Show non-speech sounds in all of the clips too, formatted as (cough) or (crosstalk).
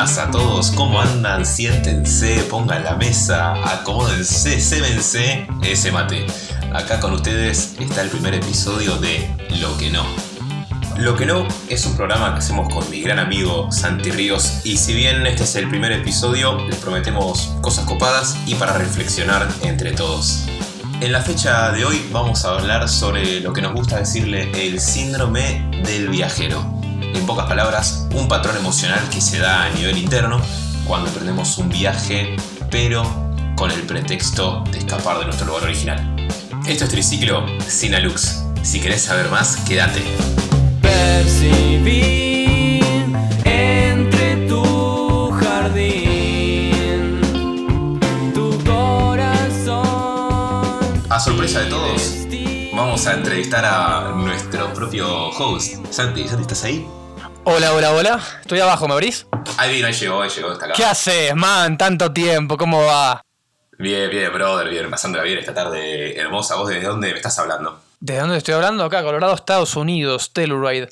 buenas a todos, ¿cómo andan? Siéntense, pongan la mesa, acomódense, sémense, ese mate. Acá con ustedes está el primer episodio de Lo que no. Lo que no es un programa que hacemos con mi gran amigo Santi Ríos y si bien este es el primer episodio, les prometemos cosas copadas y para reflexionar entre todos. En la fecha de hoy vamos a hablar sobre lo que nos gusta decirle el síndrome del viajero. En pocas palabras, un patrón emocional que se da a nivel interno cuando emprendemos un viaje, pero con el pretexto de escapar de nuestro lugar original. Esto es Triciclo sin Alux. Si querés saber más, quédate. Percibí entre tu jardín tu corazón. A sorpresa de todos, vamos a entrevistar a nuestro propio host. Santi, Santi, ¿estás ahí? Hola, hola, hola. Estoy abajo, ¿me abrís? Ahí vino, ahí llegó, ahí llegó, está acá. ¿Qué haces, man? Tanto tiempo, ¿cómo va? Bien, bien, brother, bien, pasándola bien esta tarde hermosa. ¿Vos desde dónde me estás hablando? ¿Desde dónde estoy hablando? Acá, Colorado, Estados Unidos, Telluride.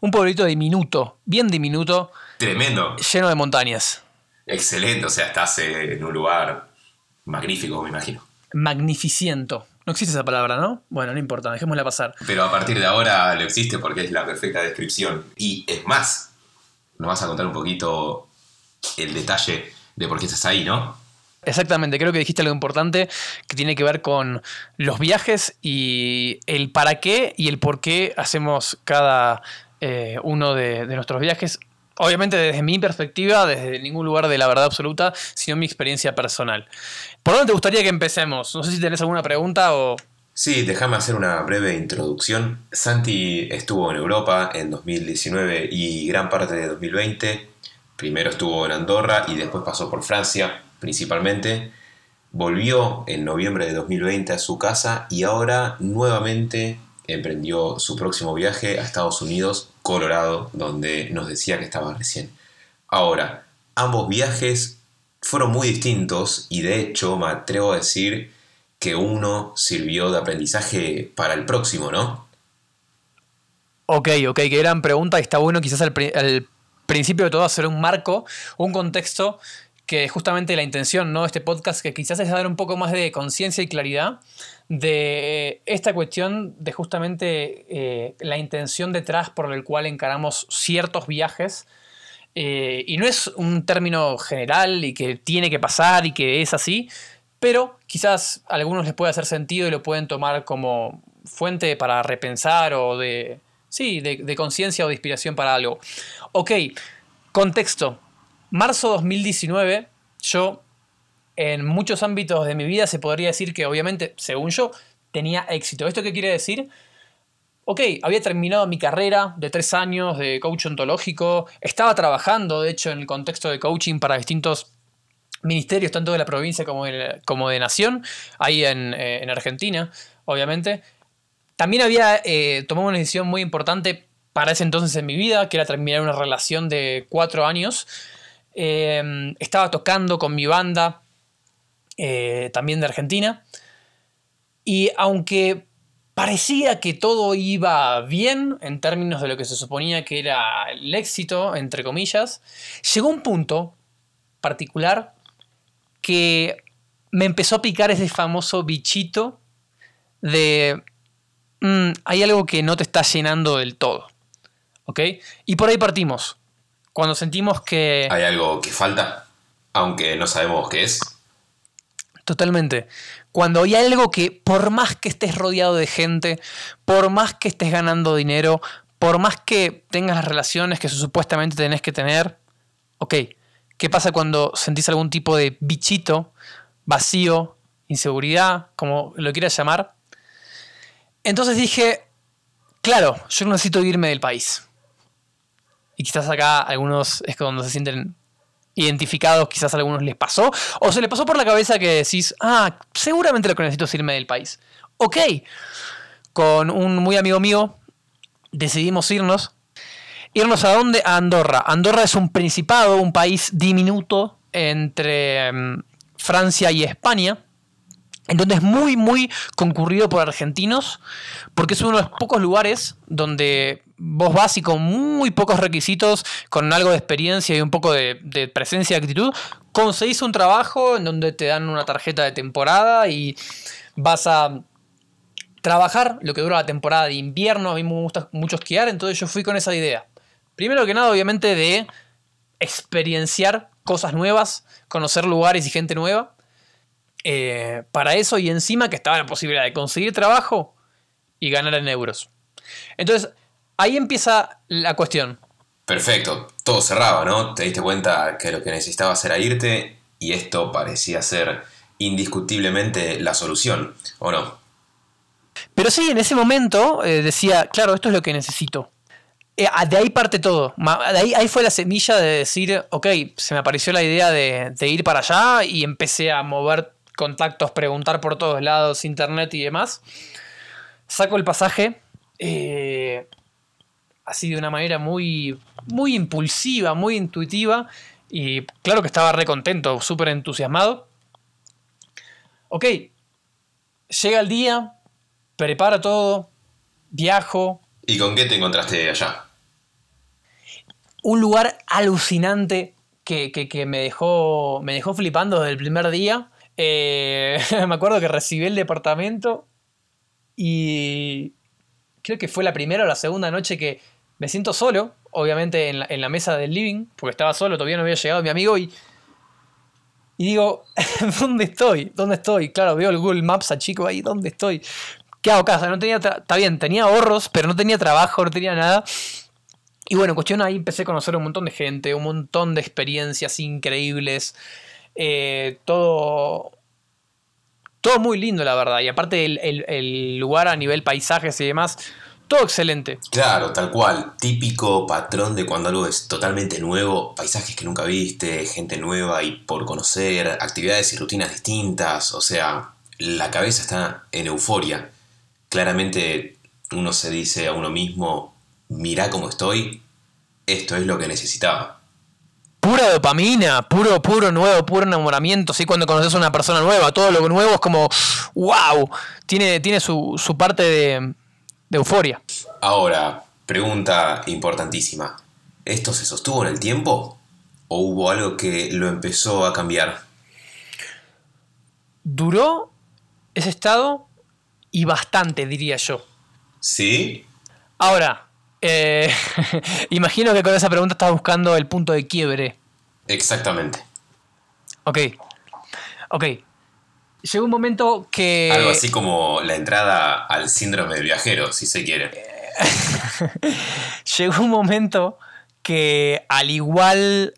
Un pueblito diminuto, bien diminuto, Tremendo, lleno de montañas. excelente, o sea, estás en un lugar magnífico, me imagino. Magnificiento. No existe esa palabra, ¿no? Bueno, no importa, dejémosla pasar. Pero a partir de ahora lo existe porque es la perfecta descripción. Y es más, nos vas a contar un poquito el detalle de por qué estás ahí, ¿no? Exactamente, creo que dijiste algo importante que tiene que ver con los viajes y el para qué y el por qué hacemos cada eh, uno de, de nuestros viajes. Obviamente desde mi perspectiva, desde ningún lugar de la verdad absoluta, sino mi experiencia personal. ¿Por dónde te gustaría que empecemos? No sé si tenés alguna pregunta o... Sí, déjame hacer una breve introducción. Santi estuvo en Europa en 2019 y gran parte de 2020. Primero estuvo en Andorra y después pasó por Francia, principalmente. Volvió en noviembre de 2020 a su casa y ahora nuevamente emprendió su próximo viaje a Estados Unidos, Colorado, donde nos decía que estaba recién. Ahora, ambos viajes fueron muy distintos y de hecho me atrevo a decir que uno sirvió de aprendizaje para el próximo, ¿no? Ok, ok, qué gran pregunta. y Está bueno quizás al, al principio de todo hacer un marco, un contexto que justamente la intención ¿no? de este podcast, que quizás es dar un poco más de conciencia y claridad de esta cuestión de justamente eh, la intención detrás por el cual encaramos ciertos viajes. Eh, y no es un término general y que tiene que pasar y que es así, pero quizás a algunos les puede hacer sentido y lo pueden tomar como fuente para repensar o de, sí, de, de conciencia o de inspiración para algo. Ok, contexto. Marzo 2019, yo en muchos ámbitos de mi vida se podría decir que obviamente, según yo, tenía éxito. ¿Esto qué quiere decir? Ok, había terminado mi carrera de tres años de coach ontológico, estaba trabajando, de hecho, en el contexto de coaching para distintos ministerios, tanto de la provincia como de, nación, ahí en, eh, en Argentina, obviamente. También había eh, tomado una decisión muy importante para ese entonces en mi vida, que era terminar una relación de cuatro años. Eh, estaba tocando con mi banda, eh, también de Argentina. Y aunque parecía que todo iba bien en términos de lo que se suponía que era el éxito, entre comillas, llegó un punto particular que me empezó a picar ese famoso bichito de "Mm, hay algo que no te está llenando del todo. ¿Ok? Y por ahí partimos. Cuando sentimos que... Hay algo que falta, aunque no sabemos qué es. Totalmente. Cuando hay algo que por más que estés rodeado de gente, por más que estés ganando dinero, por más que tengas las relaciones que supuestamente tenés que tener, ok, ¿qué pasa cuando sentís algún tipo de bichito, vacío, inseguridad, como lo quieras llamar? Entonces dije, claro, yo necesito irme del país. Y quizás acá algunos es cuando se sienten identificados, quizás a algunos les pasó, o se les pasó por la cabeza que decís, ah, seguramente lo que necesito es irme del país. Ok, con un muy amigo mío decidimos irnos. ¿Irnos a dónde? A Andorra. Andorra es un principado, un país diminuto entre mm, Francia y España, en donde es muy, muy concurrido por argentinos, porque es uno de los pocos lugares donde vos vas y con muy pocos requisitos, con algo de experiencia y un poco de, presencia y actitud, conseguís un trabajo en donde te dan una tarjeta de temporada y vas a trabajar lo que dura la temporada de invierno. A mí me gusta mucho esquiar, entonces yo fui con esa idea. Primero que nada, obviamente, de experienciar cosas nuevas, conocer lugares y gente nueva. Eh, para eso y encima que estaba la posibilidad de conseguir trabajo y ganar en euros. Entonces, ahí empieza la cuestión. Perfecto, todo cerraba, ¿no? Te diste cuenta que lo que necesitabas era irte y esto parecía ser indiscutiblemente la solución, ¿o no? Pero sí, en ese momento eh, decía, claro, esto es lo que necesito. Eh, de ahí parte todo. De ahí, ahí, fue la semilla de decir, ok, se me apareció la idea de, de, ir para allá y empecé a mover contactos, preguntar por todos lados, internet y demás. Saco el pasaje, eh, así de una manera muy, muy impulsiva, muy intuitiva. Y claro que estaba re contento, súper entusiasmado. Ok, llega el día, prepara todo, viajo. ¿Y con qué te encontraste allá? Un lugar alucinante que, que, que me, dejó, me dejó flipando desde el primer día. Eh, (laughs) me acuerdo que recibí el departamento y creo que fue la primera o la segunda noche que me siento solo, obviamente en la, mesa del living, porque estaba solo, todavía no había llegado mi amigo y, y digo, (laughs) ¿dónde estoy? ¿Dónde estoy? Claro, veo el Google Maps a chico ahí, ¿dónde estoy? ¿Qué hago casa? No tenía, está bien, tenía ahorros, pero no tenía trabajo, no tenía nada. Y bueno, cuestión ahí empecé a conocer un montón de gente, un montón de experiencias increíbles. Eh, todo, todo muy lindo, la verdad. Y aparte el, el, lugar a nivel paisajes y demás, todo excelente. Claro, tal cual. Típico patrón de cuando algo es totalmente nuevo, paisajes que nunca viste, gente nueva y por conocer, actividades y rutinas distintas. O sea, la cabeza está en euforia. Claramente uno se dice a uno mismo, mirá cómo estoy, esto es lo que necesitaba pura dopamina, puro, puro nuevo, puro enamoramiento, ¿sí? Cuando conoces a una persona nueva, todo lo nuevo es como, wow, tiene, tiene su, su parte de, de, euforia. Ahora, pregunta importantísima, ¿esto se sostuvo en el tiempo? ¿O hubo algo que lo empezó a cambiar? Duró ese estado y bastante, diría yo. ¿Sí? Ahora, eh, (laughs) imagino que con esa pregunta estás buscando el punto de quiebre. Exactamente. Ok. Ok. Llegó un momento que. Algo así como la entrada al síndrome del viajero, si se quiere. (laughs) Llegó un momento que, al igual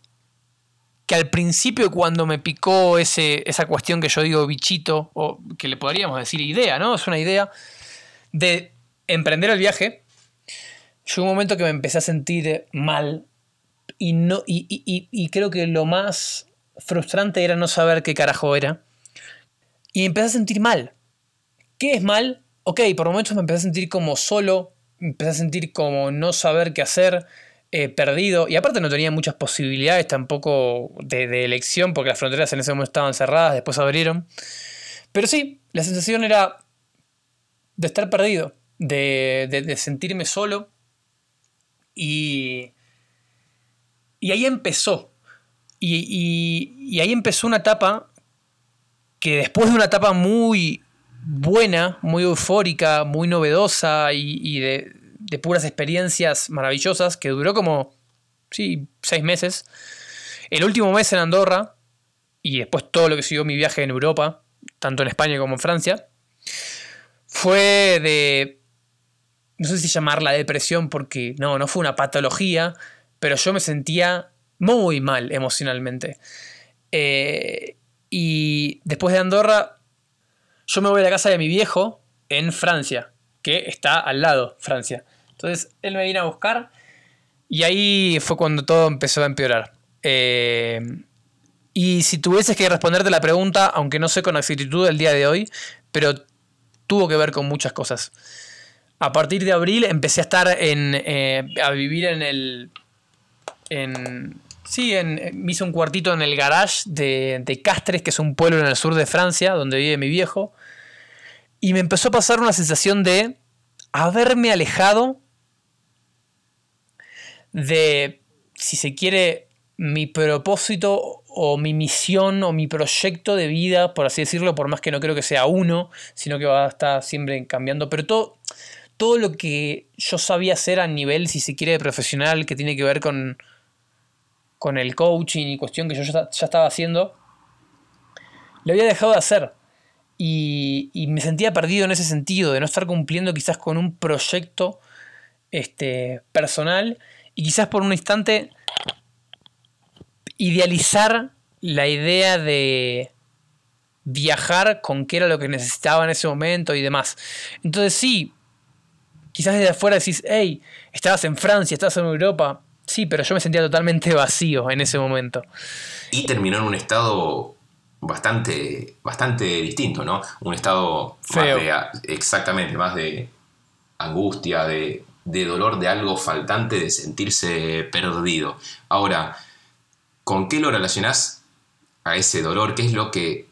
que al principio, cuando me picó ese, esa cuestión que yo digo bichito, o que le podríamos decir idea, ¿no? Es una idea de emprender el viaje llegó un momento que me empecé a sentir mal y, no, y, y, y, creo que lo más frustrante era no saber qué carajo era. Y empecé a sentir mal. ¿Qué es mal? Ok, por momentos me empecé a sentir como solo, empecé a sentir como no saber qué hacer, eh, perdido. Y aparte no tenía muchas posibilidades tampoco de, elección porque las fronteras en ese momento estaban cerradas, después abrieron. Pero sí, la sensación era de estar perdido, de, de, de sentirme solo y, y ahí empezó. Y, y, y, ahí empezó una etapa que después de una etapa muy buena, muy eufórica, muy novedosa y, de, puras experiencias maravillosas, que duró como, sí, seis meses. El último mes en Andorra y después todo lo que siguió mi viaje en Europa, tanto en España como en Francia, fue de no sé si llamarla depresión porque no, no fue una patología, pero yo me sentía muy mal emocionalmente. Eh, y después de Andorra, yo me voy a la casa de mi viejo en Francia, que está al lado, Francia. Entonces él me vino a buscar y ahí fue cuando todo empezó a empeorar. Eh, y si tuvieses que responderte la pregunta, aunque no sé con exactitud el día de hoy, pero tuvo que ver con muchas cosas a partir de abril empecé a estar en. Eh, a vivir en el. En, sí, en, me hice un cuartito en el garage de, de, Castres, que es un pueblo en el sur de Francia, donde vive mi viejo. Y me empezó a pasar una sensación de haberme alejado de, si se quiere, mi propósito o mi misión o mi proyecto de vida, por así decirlo, por más que no creo que sea uno, sino que va a estar siempre cambiando, pero todo, todo lo que yo sabía hacer a nivel, si se quiere, profesional, que tiene que ver con, con el coaching y cuestión que yo ya, estaba haciendo, lo había dejado de hacer. Y, y, me sentía perdido en ese sentido, de no estar cumpliendo quizás con un proyecto este, personal y quizás por un instante idealizar la idea de viajar con qué era lo que necesitaba en ese momento y demás. Entonces sí, quizás desde afuera decís, hey, estabas en Francia, estabas en Europa. Sí, pero yo me sentía totalmente (laughs) vacío en ese momento. Y terminó en un estado bastante, bastante distinto, ¿no? Un estado Feo. más de, exactamente, más de angustia, de, de dolor, de algo faltante, de sentirse perdido. Ahora, ¿con qué lo relacionás a ese dolor? ¿Qué es lo que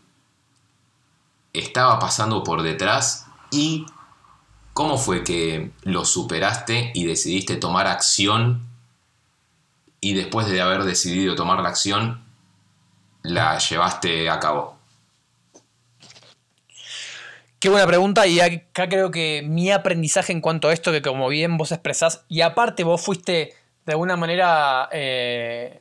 estaba pasando por detrás? ¿Y cómo fue que lo superaste y decidiste tomar acción? Y después de haber decidido tomar la acción, la llevaste a cabo? Qué buena pregunta y acá creo que mi aprendizaje en cuanto a esto, que como bien vos expresás, y aparte vos fuiste de alguna manera, eh,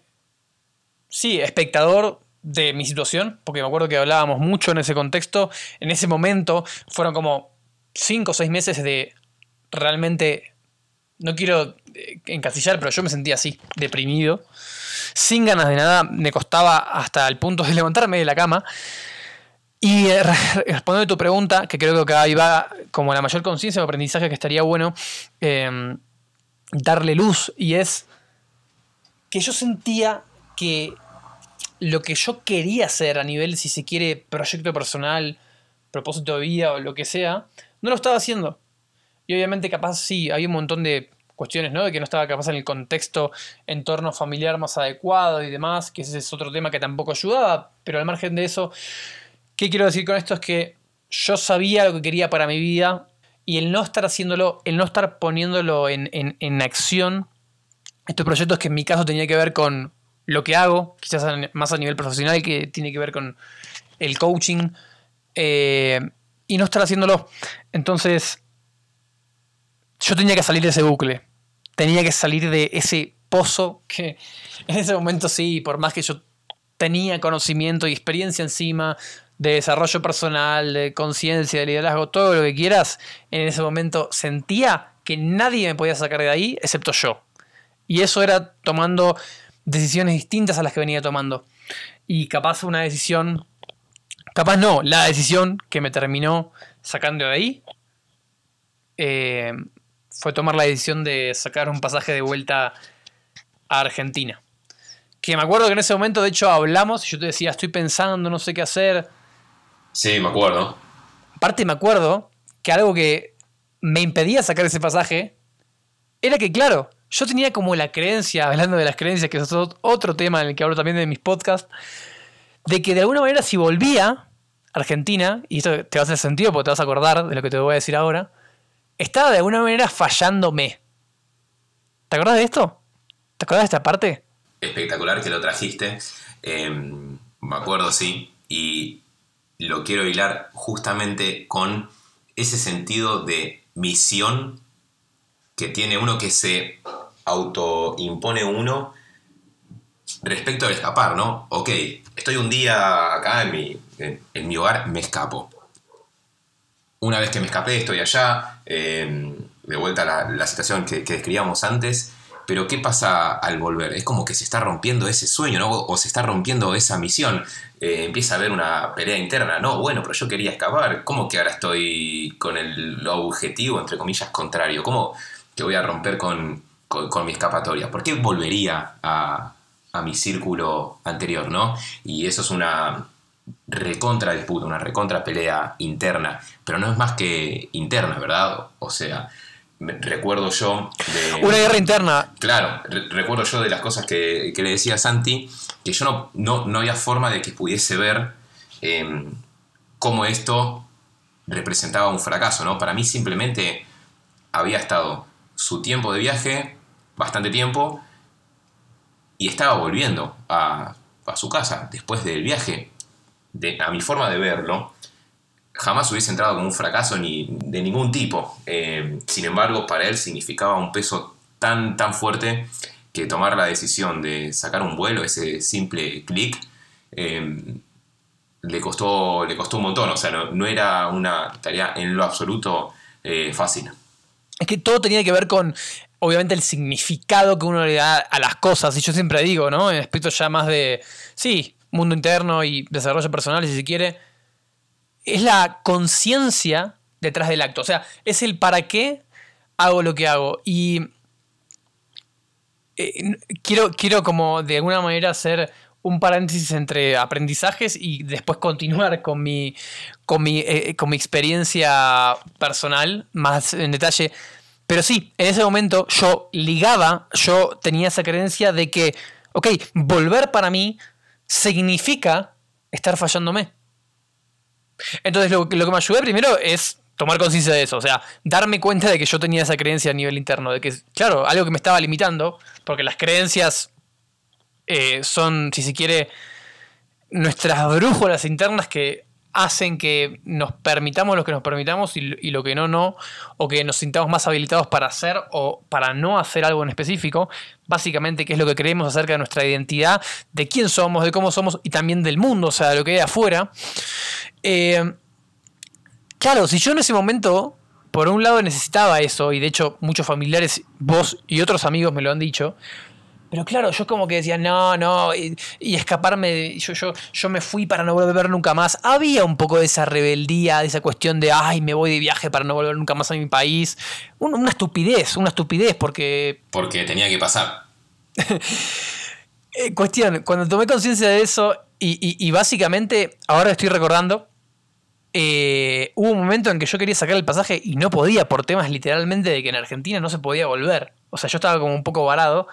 sí, espectador de mi situación, porque me acuerdo que hablábamos mucho en ese contexto, en ese momento fueron como 5 o 6 meses de realmente, no quiero eh, encasillar, pero yo me sentía así, deprimido, sin ganas de nada, me costaba hasta el punto de (laughs) levantarme de la cama. Y eh, respondiendo a tu pregunta, que creo que ahí va como la mayor conciencia o aprendizaje que estaría bueno eh, darle luz, y es que yo sentía que lo que yo quería hacer a nivel, si se quiere, proyecto personal, propósito de vida o lo que sea, no lo estaba haciendo. Y obviamente capaz sí, hay un montón de cuestiones, ¿no? De que no estaba capaz en el contexto, entorno familiar más adecuado y demás, que ese es otro tema que tampoco ayudaba, pero al margen de eso, ¿qué quiero decir con esto? Es que yo sabía lo que quería para mi vida y el no estar haciéndolo, el no estar poniéndolo en, en, en acción, estos proyectos que en mi caso tenía que ver con lo que hago, quizás más a nivel profesional, que tiene que ver con el coaching, eh, y no estar haciéndolo. Entonces, yo tenía que salir de ese bucle, tenía que salir de ese pozo que en ese momento sí, por más que yo tenía conocimiento y experiencia encima de desarrollo personal, de conciencia, de liderazgo, todo lo que quieras, en ese momento sentía que nadie me podía sacar de ahí excepto yo. Y eso era tomando decisiones distintas a las que venía tomando. Y capaz una decisión, capaz no, la decisión que me terminó sacando de ahí eh, fue tomar la decisión de sacar un pasaje de vuelta a Argentina. Que me acuerdo que en ese momento, de hecho, hablamos y yo te decía, estoy pensando, no sé qué hacer. Sí, me acuerdo. Aparte, me acuerdo que algo que me impedía sacar ese pasaje era que, claro, yo tenía como la creencia, hablando de las creencias, que es otro tema en el que hablo también de mis podcasts, de que de alguna manera si volvía a Argentina, y esto te va a hacer sentido porque te vas a acordar de lo que te voy a decir ahora, estaba de alguna manera fallándome. ¿Te acordás de esto? ¿Te acordás de esta parte? Espectacular que lo trajiste. Eh, me acuerdo, sí. Y lo quiero hilar justamente con ese sentido de misión que tiene uno que se autoimpone uno respecto al escapar, ¿no? Ok, estoy un día acá en mi, en, en mi hogar, me escapo. Una vez que me escapé, estoy allá, eh, de vuelta a la, situación que, que, describíamos antes, pero ¿qué pasa al volver? Es como que se está rompiendo ese sueño, ¿no? O se está rompiendo esa misión. Eh, empieza a haber una pelea interna, no, bueno, pero yo quería escapar, ¿cómo que ahora estoy con el objetivo, entre comillas, contrario? ¿Cómo que voy a romper con, con, con mi escapatoria? ¿Por qué volvería a, a mi círculo anterior, ¿no? Y eso es una recontra disputa, una recontra pelea interna, pero no es más que interna, ¿verdad? O sea, recuerdo yo de... Una guerra interna. Claro, re recuerdo yo de las cosas que, que, le decía a Santi, que yo no, no, no había forma de que pudiese ver eh, cómo esto representaba un fracaso, ¿no? Para mí simplemente había estado su tiempo de viaje, bastante tiempo, y estaba volviendo a, a su casa después del viaje. A mi forma de verlo, jamás hubiese entrado como un fracaso ni de ningún tipo. Eh, sin embargo, para él significaba un peso tan, tan fuerte que tomar la decisión de sacar un vuelo, ese simple clic, eh, le, costó, le costó un montón. O sea, no, no era una tarea en lo absoluto eh, fácil. Es que todo tenía que ver con, obviamente, el significado que uno le da a las cosas. Y yo siempre digo, ¿no? En aspectos ya más de, sí, mundo interno y desarrollo personal, si se quiere, es la conciencia detrás del acto. O sea, es el para qué hago lo que hago. Y eh, quiero, quiero como de alguna manera hacer un paréntesis entre aprendizajes y después continuar con mi, con mi, eh, con mi experiencia personal más en detalle. Pero sí, en ese momento yo ligaba, yo tenía esa creencia de que, ok, volver para mí significa estar fallándome. Entonces lo, que me ayudó primero es tomar conciencia de eso, o sea, darme cuenta de que yo tenía esa creencia a nivel interno, de que, claro, algo que me estaba limitando, porque las creencias eh, son, si se quiere, nuestras brújulas internas que hacen que nos permitamos lo que nos permitamos y, lo que no, no, o que nos sintamos más habilitados para hacer o para no hacer algo en específico, básicamente qué es lo que creemos acerca de nuestra identidad, de quién somos, de cómo somos y también del mundo, o sea, de lo que hay afuera. Eh, claro, si yo en ese momento, por un lado necesitaba eso, y de hecho muchos familiares, vos y otros amigos me lo han dicho, pero claro, yo como que decía, no, no, y, y escaparme, yo, yo, yo me fui para no volver nunca más. Había un poco de esa rebeldía, de esa cuestión de, ay, me voy de viaje para no volver nunca más a mi país. Un, una estupidez, una estupidez, porque... Porque tenía que pasar. (laughs) eh, cuestión, cuando tomé conciencia de eso, y, y, y, básicamente, ahora estoy recordando, eh, hubo un momento en que yo quería sacar el pasaje y no podía por temas literalmente de que en Argentina no se podía volver. O sea, yo estaba como un poco varado.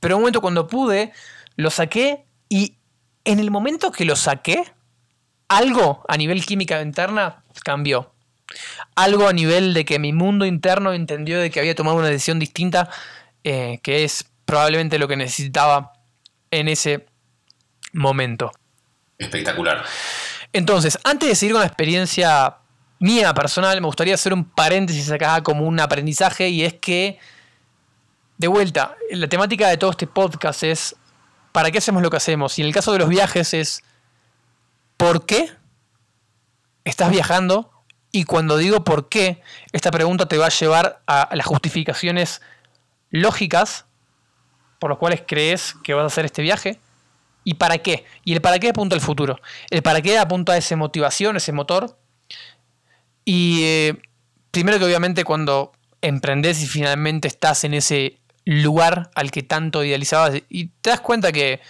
Pero un momento cuando pude, lo saqué y en el momento que lo saqué, algo a nivel química interna cambió. Algo a nivel de que mi mundo interno entendió de que había tomado una decisión distinta, eh, que es probablemente lo que necesitaba en ese momento. Espectacular. Entonces, antes de seguir con la experiencia mía personal, me gustaría hacer un paréntesis acá como un aprendizaje y es que de vuelta, la temática de todo este podcast es ¿para qué hacemos lo que hacemos? Y en el caso de los viajes es ¿por qué estás viajando? Y cuando digo por qué, esta pregunta te va a llevar a las justificaciones lógicas por las cuales crees que vas a hacer este viaje. ¿Y para qué? Y el para qué apunta al futuro. El para qué apunta a esa motivación, ese motor. Y eh, primero que obviamente cuando emprendes y finalmente estás en ese lugar al que tanto idealizabas y te das cuenta que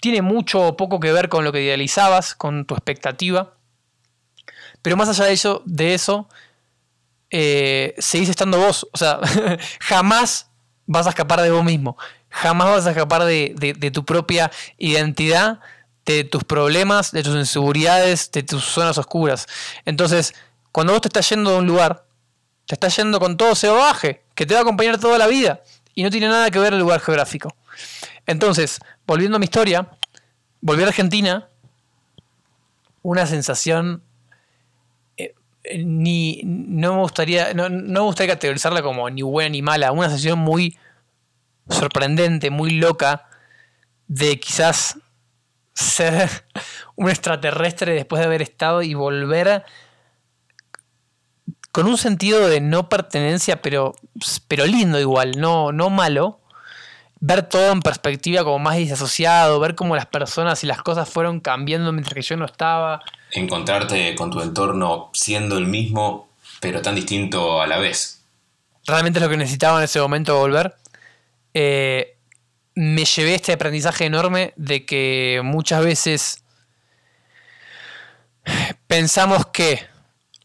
tiene mucho o poco que ver con lo que idealizabas, con tu expectativa. Pero más allá de eso, de eso eh, seguís estando vos. O sea, (laughs) jamás vas a escapar de vos mismo. Jamás vas a escapar de, tu propia identidad, de tus problemas, de tus inseguridades, de tus zonas oscuras. Entonces, cuando vos te estás yendo de un lugar, te estás yendo con todo ese baje, que te va a acompañar toda la vida y no tiene nada que ver el lugar geográfico. Entonces, volviendo a mi historia, volví a Argentina, una sensación eh, ni no me gustaría no, no, me gustaría categorizarla como ni buena ni mala, una sensación muy sorprendente, muy loca de quizás ser (laughs) un extraterrestre después de haber estado y volver con un sentido de no pertenencia, pero, pero lindo igual, no, no malo. Ver todo en perspectiva como más disasociado, ver cómo las personas y las cosas fueron cambiando mientras que yo no estaba. Encontrarte con tu entorno siendo el mismo, pero tan distinto a la vez. Realmente es lo que necesitaba en ese momento volver. Eh, me llevé este aprendizaje enorme de que muchas veces pensamos que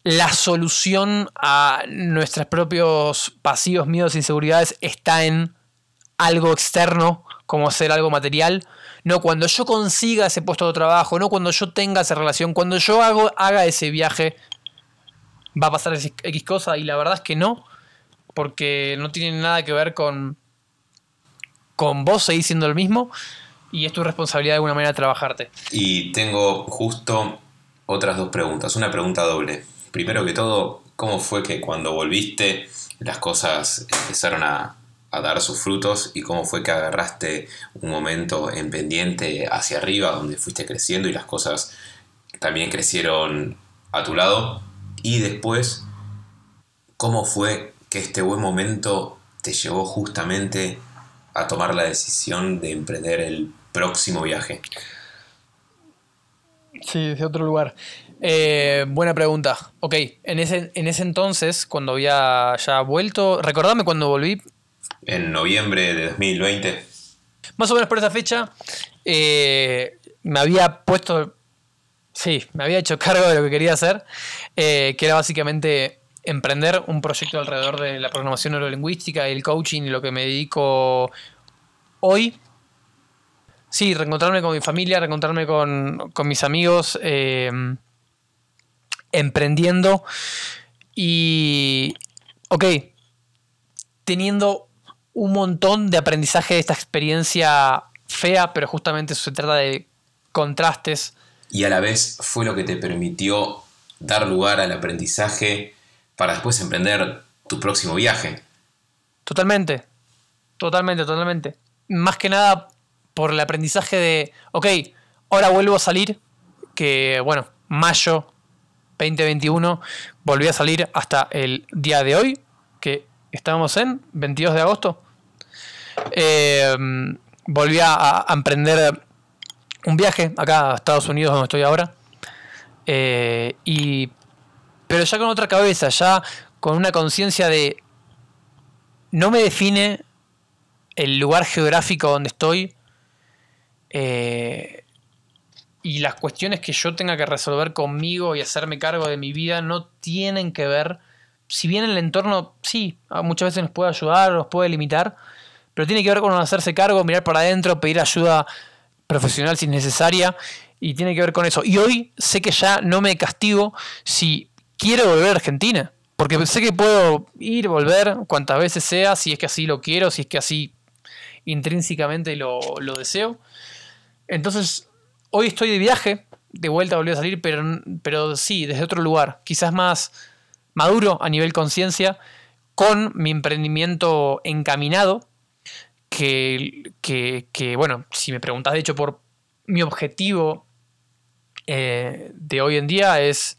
la solución a nuestros propios pasivos, miedos e inseguridades está en algo externo, como hacer algo material. No cuando yo consiga ese puesto de trabajo, no cuando yo tenga esa relación, cuando yo haga ese viaje, va a pasar X cosa. Y la verdad es que no, porque no tiene nada que ver con, con vos seguís siendo el mismo y es tu responsabilidad de alguna manera trabajarte. Y tengo justo otras dos preguntas. Una pregunta doble. Primero que todo, ¿cómo fue que cuando volviste las cosas empezaron a, a dar sus frutos y cómo fue que agarraste un momento en pendiente hacia arriba donde fuiste creciendo y las cosas también crecieron a tu lado? Y después, ¿cómo fue que este buen momento te llevó justamente a tomar la decisión de emprender el próximo viaje? Sí, de otro lugar. Eh, buena pregunta. Ok, en ese, en ese entonces, cuando había ya vuelto, recordame cuando volví, En noviembre de 2020. más o menos por esa fecha, eh, me había puesto, sí, me había hecho cargo de lo que quería hacer, eh, que era básicamente emprender un proyecto alrededor de la programación neurolingüística y el coaching y lo que me dedico hoy. Sí, reencontrarme con mi familia, reencontrarme con, con mis amigos, eh, emprendiendo y, ok, teniendo un montón de aprendizaje de esta experiencia fea, pero justamente eso se trata de contrastes. Y a la vez fue lo que te permitió dar lugar al aprendizaje para después emprender tu próximo viaje. Totalmente, totalmente, totalmente. Más que nada por el aprendizaje de, ok, ahora vuelvo a salir, que bueno, mayo 2021, volví a salir hasta el día de hoy, que estamos en 22 de agosto. Eh, volví a, a emprender un viaje acá a Estados Unidos, donde estoy ahora. Eh, y, pero ya con otra cabeza, ya con una conciencia de no me define el lugar geográfico donde estoy eh, y las cuestiones que yo tenga que resolver conmigo y hacerme cargo de mi vida no tienen que ver, si bien el entorno sí, muchas veces nos puede ayudar, nos puede limitar, pero tiene que ver con hacerse cargo, mirar para adentro, pedir ayuda profesional si es necesaria y tiene que ver con eso. Y hoy sé que ya no me castigo si quiero volver a Argentina. Porque sé que puedo ir, volver cuantas veces sea, si es que así lo quiero, si es que así intrínsecamente lo, lo deseo. Entonces, hoy estoy de viaje, de vuelta volví a salir, pero, pero sí, desde otro lugar, quizás más maduro a nivel conciencia, con mi emprendimiento encaminado, que, que, bueno, si me preguntas de hecho por mi objetivo eh, de hoy en día es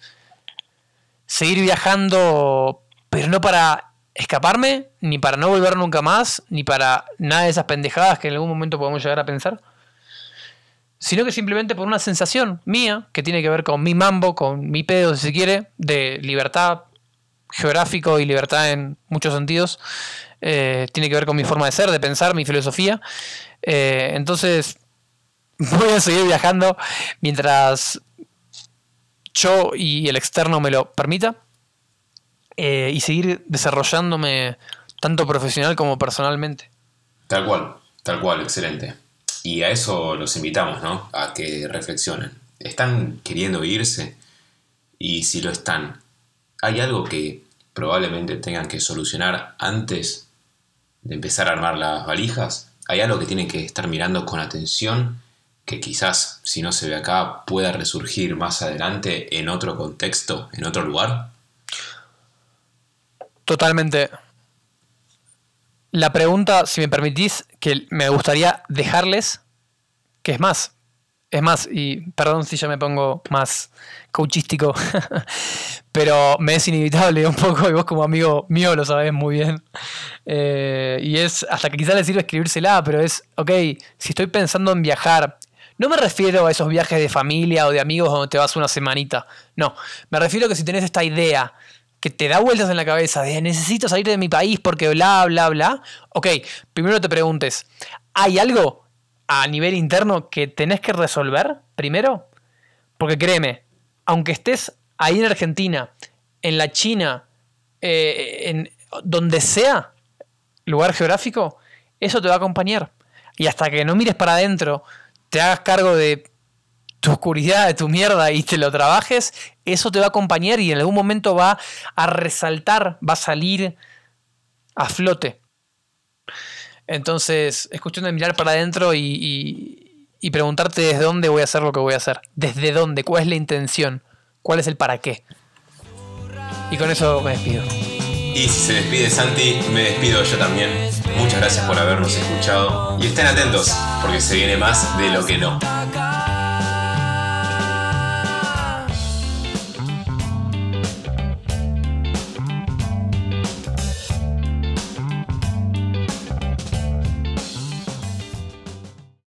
seguir viajando, pero no para escaparme, ni para no volver nunca más, ni para nada de esas pendejadas que en algún momento podemos llegar a pensar, sino que simplemente por una sensación mía que tiene que ver con mi mambo, con mi pedo, si se quiere, de libertad geográfico y libertad en muchos sentidos. Eh, tiene que ver con mi forma de ser, de pensar, mi filosofía. Eh, entonces, (laughs) voy a seguir viajando mientras yo y el externo me lo permita. Eh, y seguir desarrollándome tanto profesional como personalmente. Tal cual, tal cual, excelente. Y a eso los invitamos, ¿no? A que reflexionen. ¿Están queriendo irse? Y si lo están, ¿hay algo que probablemente tengan que solucionar antes de empezar a armar las valijas? ¿Hay algo que tienen que estar mirando con atención que quizás, si no se ve acá, pueda resurgir más adelante en otro contexto, en otro lugar? Totalmente. La pregunta, si me permitís, que me gustaría dejarles, que es más, es más, y perdón si ya me pongo más coachístico, (laughs) pero me es inevitable un poco, y vos como amigo mío lo sabés muy bien. Eh, y es, hasta que quizás les sirve escribírsela, pero es, ok, si estoy pensando en viajar, no me refiero a esos viajes de familia o de amigos donde te vas una semanita, no, me refiero a que si tenés esta idea que te da vueltas en la cabeza de necesito salir de mi país porque bla, bla, bla, ok, primero te preguntes, ¿hay algo a nivel interno que tenés que resolver primero? Porque créeme, aunque estés ahí en Argentina, en la China, eh, en donde sea lugar geográfico, eso te va a acompañar. Y hasta que no mires para adentro, te hagas cargo de tu oscuridad, de tu mierda y te lo trabajes, eso te va a acompañar y en algún momento va a resaltar, va a salir a flote. Entonces, es cuestión de mirar para adentro y, preguntarte desde dónde voy a hacer lo que voy a hacer. Desde dónde, cuál es la intención, cuál es el para qué. Y con eso me despido. Y si se despide Santi, me despido yo también. Muchas gracias por habernos escuchado y estén atentos porque se viene más de lo que no.